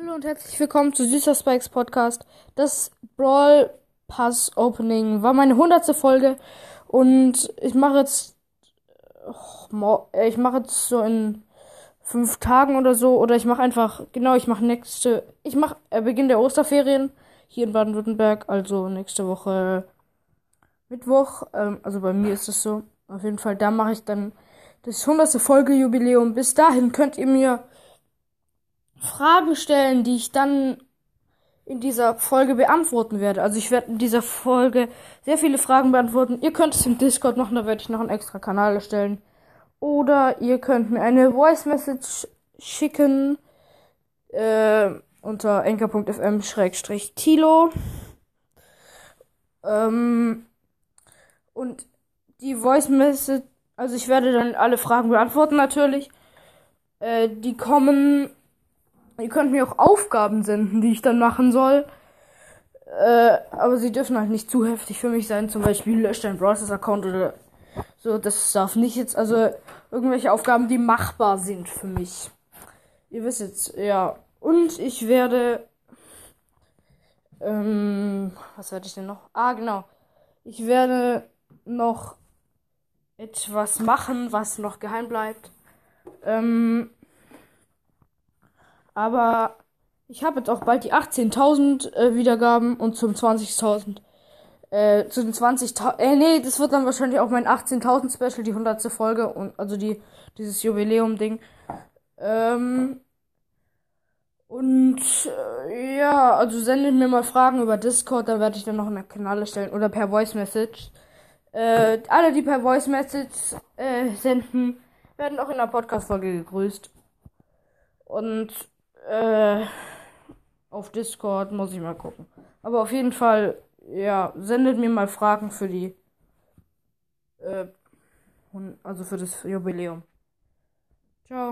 Hallo und herzlich willkommen zu Süßer Spikes Podcast. Das Brawl Pass Opening war meine hundertste Folge und ich mache jetzt ich mache jetzt so in fünf Tagen oder so oder ich mache einfach genau ich mache nächste ich mache äh, Beginn der Osterferien hier in Baden-Württemberg also nächste Woche Mittwoch ähm, also bei mir ist es so auf jeden Fall da mache ich dann das hundertste Folge Jubiläum bis dahin könnt ihr mir Fragen stellen, die ich dann in dieser Folge beantworten werde. Also ich werde in dieser Folge sehr viele Fragen beantworten. Ihr könnt es im Discord machen, da werde ich noch einen extra Kanal erstellen. Oder ihr könnt mir eine Voice Message schicken äh, unter enker.fm-tilo. Ähm, und die Voice Message, also ich werde dann alle Fragen beantworten natürlich. Äh, die kommen Ihr könnt mir auch Aufgaben senden, die ich dann machen soll. Äh, aber sie dürfen halt nicht zu heftig für mich sein. Zum Beispiel löscht dein Browsers Account oder so. Das darf nicht jetzt, also irgendwelche Aufgaben, die machbar sind für mich. Ihr wisst jetzt, ja. Und ich werde, ähm, was werde ich denn noch? Ah, genau. Ich werde noch etwas machen, was noch geheim bleibt. Ähm, aber ich habe jetzt auch bald die 18.000 äh, Wiedergaben und zum 20.000. Äh, zu den 20.000. Äh, nee, das wird dann wahrscheinlich auch mein 18.000 Special, die 100. Folge und also die dieses Jubiläum-Ding. Ähm, und äh, ja, also sendet mir mal Fragen über Discord, dann werde ich dann noch einen Kanal erstellen oder per Voice Message. Äh, alle, die per Voice Message äh, senden, werden auch in der Podcast-Folge gegrüßt. Und äh, auf Discord muss ich mal gucken. Aber auf jeden Fall, ja, sendet mir mal Fragen für die, äh, also für das Jubiläum. Ciao.